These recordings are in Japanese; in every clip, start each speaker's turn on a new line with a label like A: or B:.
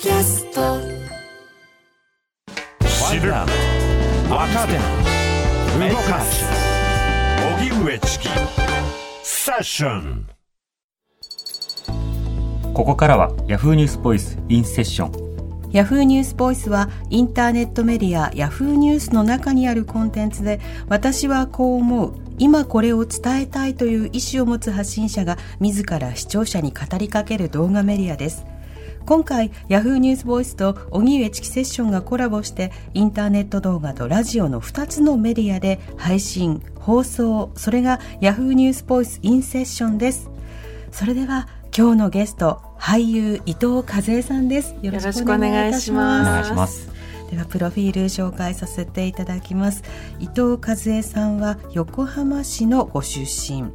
A: キャスト。
B: 知る若手動かす。荻上チキ。セッション。
C: ここからは Yahoo ニュースボイスインセッション。
D: ヤフーニュースボイスはインターネットメディアヤフーニュースの中にあるコンテンツで私はこう思う。今これを伝えたいという意思を持つ発信者が自ら視聴者に語りかける動画メディアです今回ヤフーニュースボイスと荻上チキセッションがコラボしてインターネット動画とラジオの2つのメディアで配信放送それがヤフーニュースボイスインセッションです。それでは今日のゲスト俳優伊藤和恵さんです。よろしくお願いいたします。
C: お願いします
D: ではプロフィール紹介させていただきます。伊藤和恵さんは横浜市のご出身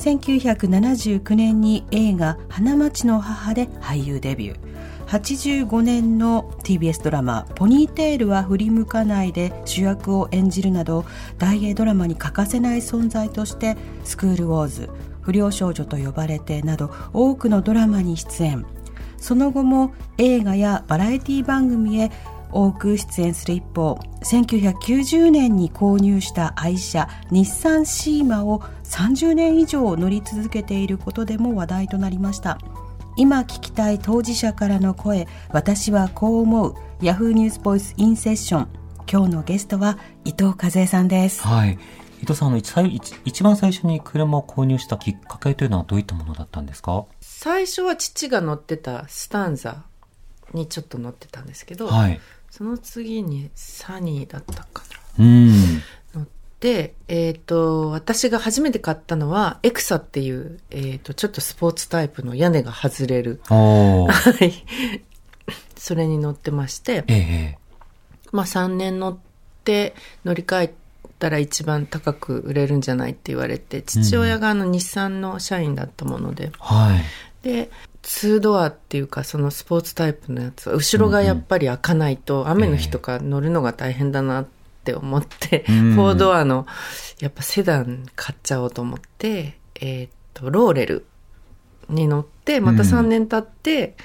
D: 1979年に映画「花街の母」で俳優デビュー。85年の TBS ドラマ「ポニーテールは振り向かない」で主役を演じるなど大映ドラマに欠かせない存在として「スクールウォーズ」「不良少女と呼ばれて」など多くのドラマに出演。その後も映画やバラエティ番組へ多く出演する一方1990年に購入した愛車日産シーマを30年以上乗り続けていることでも話題となりました。今聞きたい当事者からの声私はこう思う。ヤフーニュースボイスインセッション。今日のゲストは伊藤和恵さんです。
C: はい。伊藤さんあの一一一番最初に車を購入したきっかけというのはどういったものだったんですか？
E: 最初は父が乗ってたスタンザにちょっと乗ってたんですけど、
C: はい
E: その次にサニーだったかな。
C: うん。
E: 乗って、えっ、と、私が初めて買ったのは、エクサっていう、えっ、と、ちょっとスポーツタイプの屋根が外れる。はい。それに乗ってまして、
C: ええ
E: まあ3年乗って乗り換えたら一番高く売れるんじゃないって言われて、父親があの日産の社員だったもので、
C: はい。
E: で、2ドアっていうか、そのスポーツタイプのやつは、後ろがやっぱり開かないと、雨の日とか乗るのが大変だなって思って、
C: うん。
E: 4ドアの、やっぱセダン買っちゃおうと思って、えーっと、ローレルに乗って、また3年経って、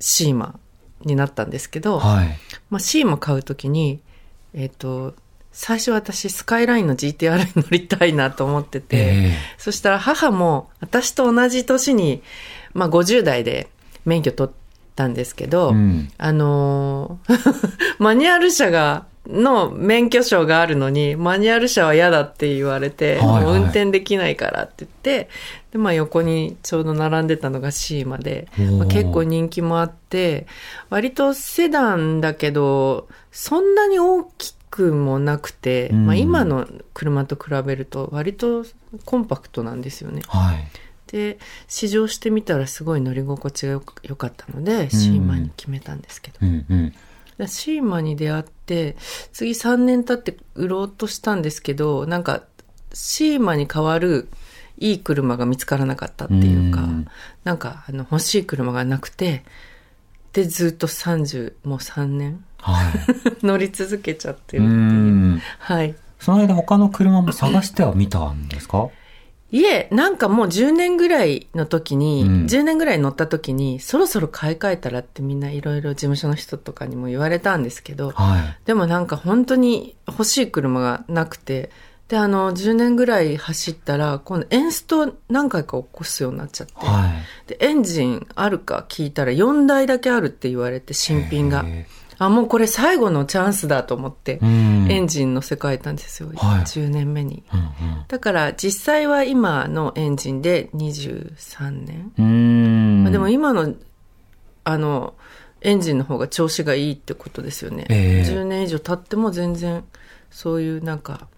E: シーマになったんですけど、
C: はい。
E: まあ、シーマ買うときに、えーっと、最初私スカイラインの GTR に乗りたいなと思ってて、
C: え
E: そしたら母も私と同じ年に、まあ50代で免許取ったんですけど、
C: えうん。
E: あのー マニュアル車が、の免許証があるのに、マニュアル車は嫌だって言われて、
C: はいはい。
E: もう運転できないからって言って、で、まあ横にちょうど並んでたのがシーマで、まあ、結構人気もあって、割とセダンだけど、そんなに大きくもなくて、
C: うん。
E: まあ今の車と比べると割とコンパクトなんですよね。
C: はい。
E: で試乗してみたらすごい乗り心地がよかったので、シーマに決めたんですけど、
C: うんうん。
E: でシーマに出会って次3年経って売ろうとしたんですけどなんかシーマに代わるいい車が見つからなかったっていうか、
C: うん。
E: なんかあの欲しい車がなくてでずっと30もう3年。
C: はい。
E: 乗り続けちゃって
C: う
E: るっていう、
C: ん。
E: はい。
C: その間他の車も探してはみたんですか？
E: いえ、なんかもう10年ぐらいの時に、
C: うん。
E: 10年ぐらい乗った時に、そろそろ買い替えたらってみんないろいろ事務所の人とかにも言われたんですけど、
C: はい。
E: でもなんか本当に欲しい車がなくて、で、あの、10年ぐらい走ったら、今度エンスト何回か起こすようになっちゃって、
C: はい
E: で、エンジンあるか聞いたら4台だけあるって言われて、新品が。
C: へ
E: あ、もうこれ最後のチャンスだと思って、
C: うん
E: エンジン乗せ替えたんですよ。
C: はい
E: 10年目に。
C: うん
E: だから実際は今のエンジンで23年。
C: うんうん
E: まあでも今の、あの、エンジンの方が調子がいいってことですよね。
C: ええ
E: 10年以上経っても全然そういうなんか、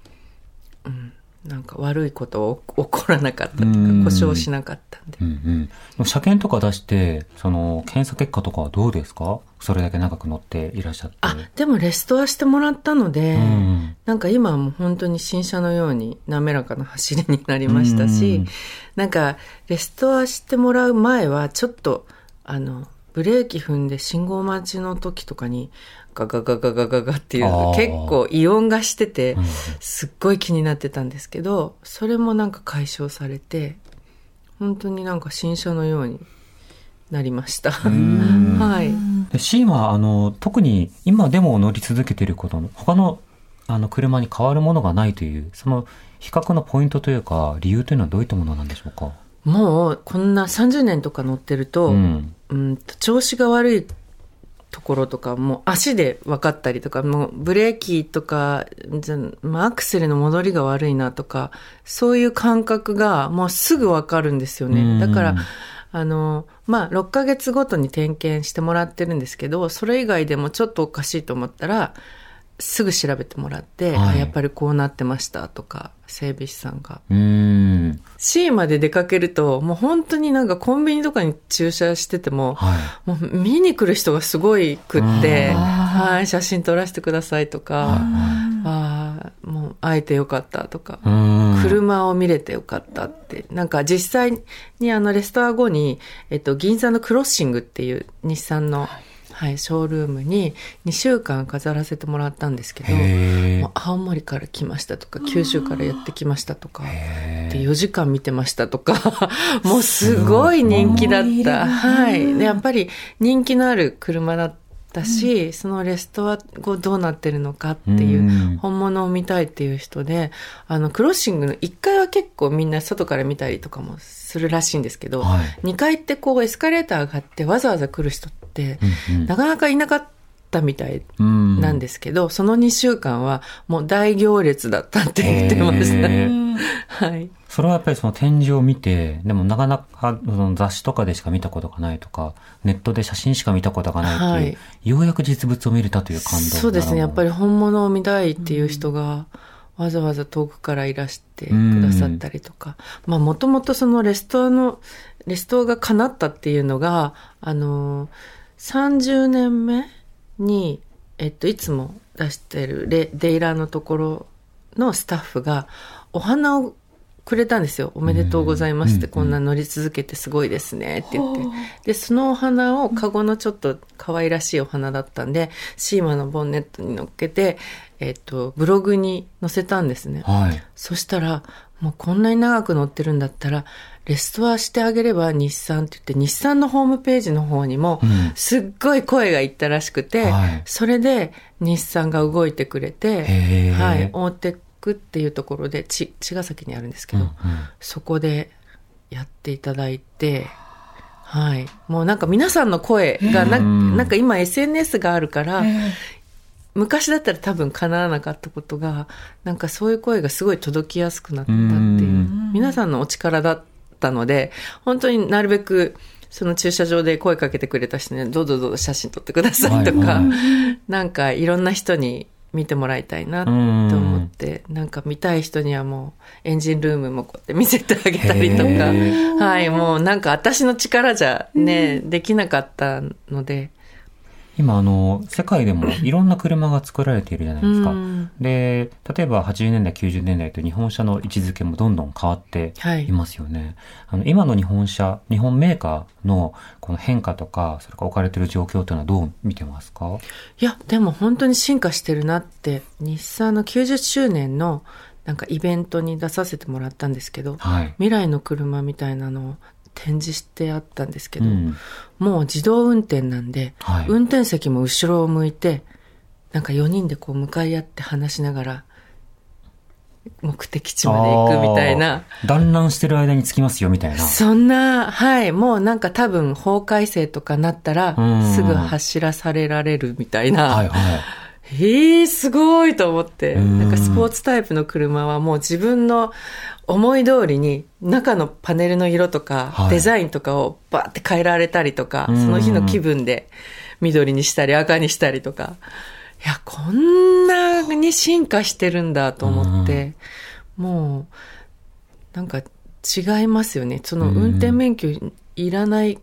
E: うん、なんか悪いこと起起こらなかったっていう
C: うん
E: か、故障しなかったんで。
C: うんうん。車検とか出して、その、検査結果とかはどうですか？それだけ長く乗っていらっしゃって。
E: あ、でもレストアしてもらったので、
C: うん
E: なんか今はもう本当に新車のように滑らかな走りになりましたし、
C: うん
E: なんかレストアしてもらう前はちょっとあのブレーキ踏んで信号待ちの時とかにガガガガガガガっていう結構異音がしてて
C: うん
E: すっごい気になってたんですけどそれもなんか解消されて本当になんか新車のようになりました。
C: ん
E: はい。
C: でシーマは、あの、特に今でも乗り続けていることの、他の、あの、車に変わるものがないという、その、比較のポイントというか、理由というのはどういったものなんでしょうか？
E: もう、こんな30年とか乗ってると、
C: うん。
E: うんと調子が悪いところとかもう足で分かったりとかもうブレーキとかアクセルの戻りが悪いなとかそういう感覚がもうすぐ分かるんですよ
C: うん
E: ねだからあのまあ6ヶ月ごとに点検してもらってるんですけどそれ以外でもちょっとおかしいと思ったらすぐ調べてもらって、
C: はい
E: あやっぱりこうなってましたとか整備士さんが
C: うーん。
E: C まで出かけるともう本当になんかコンビニとかに駐車してても
C: はい。
E: もう見に来る人がすごいくって、
C: うん
E: はい、写真撮らせてくださいとか、ああ、もう会えてよかったとか。車を見れてよかったって、なんか実際にあのレストア後に、えっと、銀座のクロッシングっていう日産の、はい、ショールームに2週間飾らせてもらったんですけど、
C: へ
E: もう青森から来ましたとか、九州からやってきましたとか、
C: え。
E: で4時間見てましたとか、もうすごい人気だった。はい。で、やっぱり人気のある車だったし、そのレストア後どうなってるのかっていう
C: うん
E: 本物を見たいっていう人で、あの、クロッシングの1階は結構みんな外から見たりとかもするらしいんですけど、
C: はい。
E: 2階ってこうエスカレーター上がってわざわざ来る人って、
C: うんうん
E: なかなかいなかったみたい
C: うん
E: なんですけど、その2週間はもう大行列だったって言ってました。はい。
C: それはやっぱりその展示を見て、でもなかなかその雑誌とかでしか見たことがないとか、ネットで写真しか見たことがないっていう、
E: はい
C: ようやく実物を見れたという感動
E: そうですね。やっぱ
C: り。
E: り本物を見たいっていう人が、わざわざ遠くからいらしてくださったりとか。まあ、もともとそのレストアの、レストアが叶ったっていうのが、あの、30年目に、えっと、いつも出してるレデイラーのところのスタッフが、お花をくれたんですよ。おめでとうございますって、
C: うん
E: こんな乗り続けてすごいですねって言って。で、そのお花をカゴのちょっと可愛らしいお花だったんで、シーマのボンネットに乗っけて、えっと、ブログに載せたんですね。
C: はい。
E: そしたら、もうこんなに長く乗ってるんだったら、レストアしてあげれば日産って言って、日産のホームページの方にも
C: うん、
E: すっごい声がいったらしくて、
C: はい。
E: それで日産が動いてくれてはい、大手区っていうところで、ち、茅ヶ崎にあるんですけど、
C: うんうん。
E: そこでやっていただいて、はい。もうなんか皆さんの声がな、
C: うん。
E: なんか今 SNS があるから、昔だったら多分叶わなかったことが、なんかそういう声がすごい届きやすくなったっていう
C: うん、
E: 皆さんのお力だったので、本当になるべく、その駐車場で声かけてくれた人に、どうぞどうぞ写真撮ってくださいとか、なんかいろんな人に見てもらいたいなと思って、なんか見たい人にはもうエンジンルームもこうやって見せてあげたりとか、
C: へ
E: はい、もうなんか私の力じゃね、できなかったので、
C: 今あの、世界でもいろんな車が作られているじゃないですか。
E: うん
C: で、例えば80年代、90年代と日本車の位置づけもどんどん変わって
E: はい
C: いますよね。あの、今の日本車、日本メーカーのこの変化とか、それから置かれている状況というのはどう見てますか？
E: いや、でも本当に進化してるなって、日産の90周年のなんかイベントに出させてもらったんですけど、
C: はい。
E: 未来の車みたいなのを展示してあったんですけど、
C: うん
E: もう自動運転なんで、
C: はい
E: 運転席も後ろを向いて、なんか4人でこう向かい合って話しながら、目的地まで行くみたいな。
C: 団らんしてる間に着きますよ、みたいな。
E: そんな、はい、もうなんか多分法改正とかなったら
C: うん、
E: すぐ走らされられるみたいな。
C: はいはい。
E: ええすごいと思って。
C: うん
E: なんかスポーツタイプの車はもう自分の思い通りに中のパネルの色とか
C: はい
E: デザインとかをバーって変えられたりとか、
C: うん
E: その日の気分で緑にしたり赤にしたりとか。いや、こんなに進化してるんだと思って、もう、なんか違いますよね。その運転免許いらない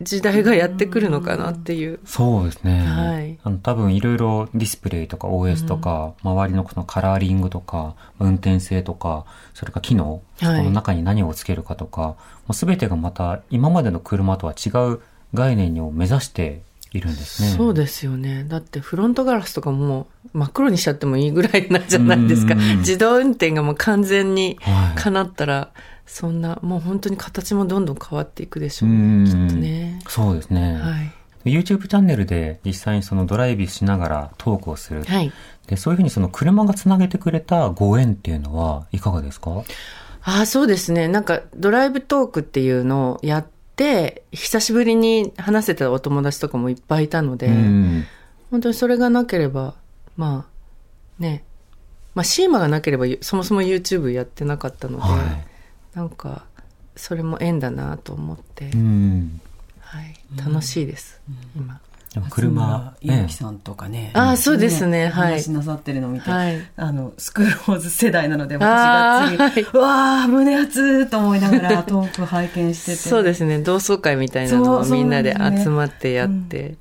E: 時代がやってくるのかなっていう。
C: そうですね。
E: はい
C: あの多分いろいろディスプレイとか OS とか、周りのこのカラーリングとか、運転性とか、それから機能、
E: はい
C: その中に何をつけるかとか、もう全てがまた今までの車とは違う概念を目指しているんですね。
E: そうですよね。だってフロントガラスとかもう真っ黒にしちゃってもいいぐらいなんじゃないですか。
C: うん
E: 自動運転がもう完全に
C: はい
E: 叶ったら、そんな、もう本当に形もどんどん変わっていくでしょう
C: うん
E: ね、きっとね。
C: そうですね。
E: はい。
C: YouTube チャンネルで実際にそのドライブしながらトークをする。
E: はい。
C: で、そういうふうにその車がつなげてくれたご縁っていうのはいかがですか？
E: ああ、そうですね。なんか、ドライブトークっていうのをやって、久しぶりに話せたお友達とかもいっぱいいたので、
C: うん。
E: 本当にそれがなければ、まあ、ね。まあ、シーマがなければ、そもそも YouTube やってなかったので、
C: は
E: なんか、それも縁だなと思って、
C: い。うん。
E: はい。楽しいです、今。
C: 車、
D: 松村ゆうきさんとかね。
E: あそうですねはい
D: 話しなさってるのを見て、
E: はい。
D: あの、スクローズ世代なので、私
E: あ
D: がつい、わー、胸熱と思いながら トーク拝見してて。
E: そうですね。同窓会みたいなのをみんなで集まってやって、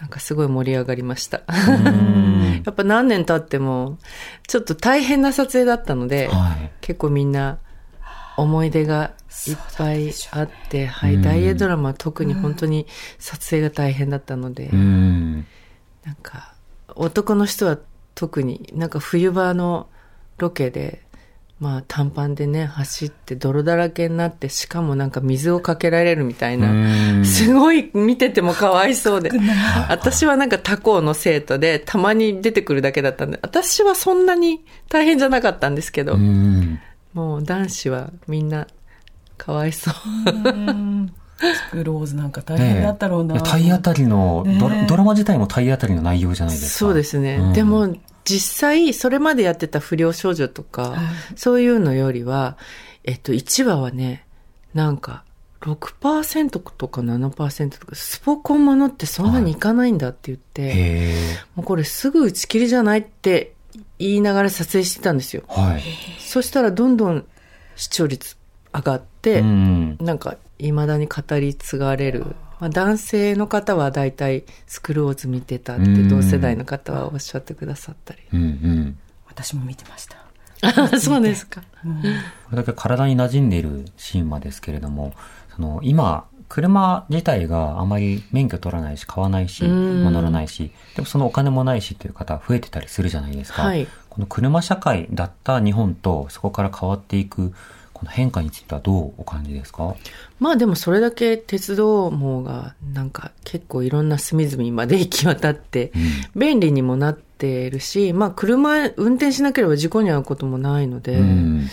E: なんかすごい盛り上がりました。
C: うん。
E: やっぱ何年経っても、ちょっと大変な撮影だったので、
C: はい。
E: 結構みんな思い出がいっぱいあって、はい、
C: うん
E: 大英ドラマは特に本当に撮影が大変だったので、
C: うん。
E: なんか男の人は特になんか冬場のロケで、まあ短パンでね、走って泥だらけになって、しかもなんか水をかけられるみたいな、
C: うん
E: すごい見ててもかわいそうで。私はなんか他校の生徒で、たまに出てくるだけだったんで、私はそんなに大変じゃなかったんですけど、
C: うん。
E: もう男子はみんなかわいそう。
D: うんスクローズなんか大変だったろうな。
C: 体当たりの、ドラドラマ自体も体当たりの内容じゃないですか。
E: そうですね。
C: うん
E: でも実際それまでやってた不良少女とか、そういうのよりは、えっと1話はね、なんか6%とか7%とか、スポコンものってそんなにいかないんだって言って、
C: へえ。
E: もうこれすぐ打ち切りじゃないって言いながら撮影してたんですよ。
C: はい。
E: そしたらどんどん視聴率上がって、
C: うん。
E: なんか、未だに語り継がれる。まあ、男性の方は大体スクローズ見てたって
C: うん
E: 同世代の方はおっしゃってくださったり。
C: うんうん。
D: 私も見てました。
E: あ そうですか。
D: うん
C: これだけ体に馴染んでいるシーンマですけれども、その今、車自体があまり免許取らないし、買わないし、
E: うん
C: まあ乗らないし、でもそのお金もないしっていう方増えてたりするじゃないですか。
E: はい。
C: この車社会だった日本とそこから変わっていく、この変化についてはどうお感じですか？
E: まあでもそれだけ鉄道網がなんか結構いろんな隅々まで行き渡って
C: うん
E: 便利にもなってるし、まあ車運転しなければ事故に遭うこともないので、
C: うん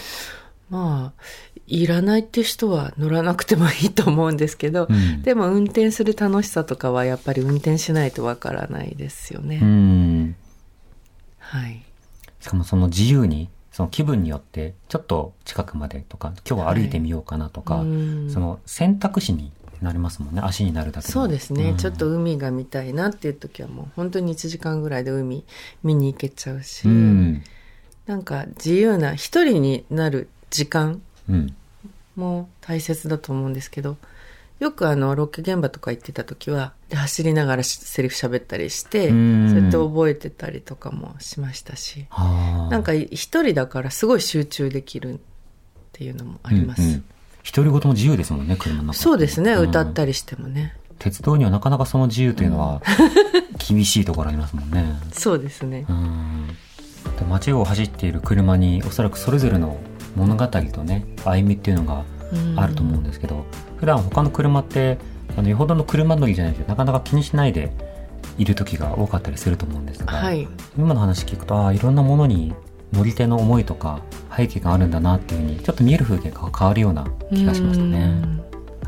E: まあいらないって人は乗らなくてもいいと思うんですけど、
C: うん
E: でも運転する楽しさとかはやっぱり運転しないとわからないですよね。
C: うん。
E: はい。
C: しかもその自由に、その気分によって、ちょっと近くまでとか、今日は歩いてみようかなとか、
E: うん
C: その選択肢になりますもんね。足になるだけ
E: そうですね、
C: ん
E: ちょっと海が見たいなっていう時はもう本当に1時間ぐらいで海見に行けちゃうし、
C: うん。
E: なんか自由な一人になる時間
C: うん。
E: も大切だと思うんですけどよくあのロケ現場とか行ってた時はで走りながらしセリフ喋ったりして
C: う
E: そうんやって覚えてたりとかもしましたし
C: はあ。
E: なんか一人だからすごい集中できるっていうのもあります、
C: 独り言も自由ですもんね、車の中
E: そうですね、
C: ん。
E: 歌ったりしてもね。
C: 鉄道にはなかなかその自由というのは、厳しいところありますもんね。
E: そうですね。
C: 街を走っている車に、おそらくそれぞれの物語とね、歩みっていうのがあると思うんですけど、普段他の車って、あの、よほどの車乗りじゃないとなかなか気にしないでいる時が多かったりすると思うんですが、
E: はい
C: 今の話聞くと、ああ、いろんなものに乗り手の思いとか背景があるんだなっていうふうに、ちょっと見える風景が変わるような気がしましたね。
E: うん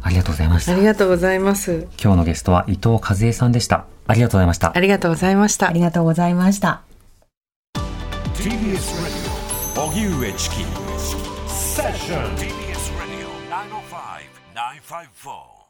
C: ありがとうございました
E: あ。りがとうございます
C: 今日のゲストは伊藤和恵さんでした。ありがとうございました
E: あ。りがとうございました
D: ありがとうございました。
B: TBS Radio 荻上チキセッション
A: TBS Radio 905 954